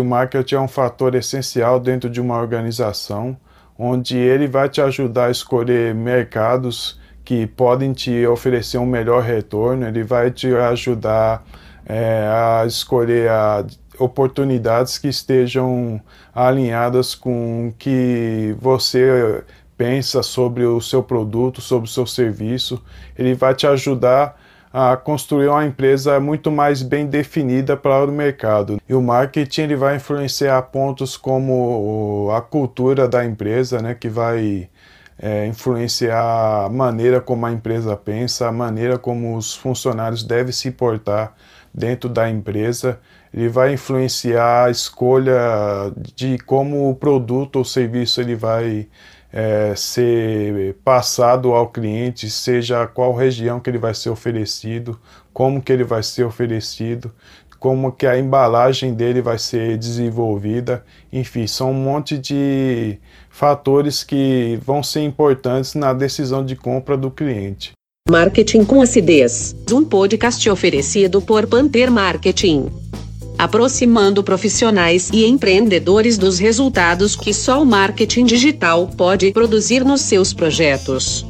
O marketing é um fator essencial dentro de uma organização, onde ele vai te ajudar a escolher mercados que podem te oferecer um melhor retorno, ele vai te ajudar é, a escolher a, oportunidades que estejam alinhadas com o que você pensa sobre o seu produto, sobre o seu serviço. Ele vai te ajudar a construir uma empresa muito mais bem definida para o mercado. E o marketing ele vai influenciar pontos como a cultura da empresa, né, que vai é, influenciar a maneira como a empresa pensa, a maneira como os funcionários devem se portar dentro da empresa. Ele vai influenciar a escolha de como o produto ou serviço ele vai é, ser passado ao cliente, seja qual região que ele vai ser oferecido, como que ele vai ser oferecido, como que a embalagem dele vai ser desenvolvida, enfim, são um monte de fatores que vão ser importantes na decisão de compra do cliente. Marketing com acidez, um podcast oferecido por Panther Marketing aproximando profissionais e empreendedores dos resultados que só o marketing digital pode produzir nos seus projetos.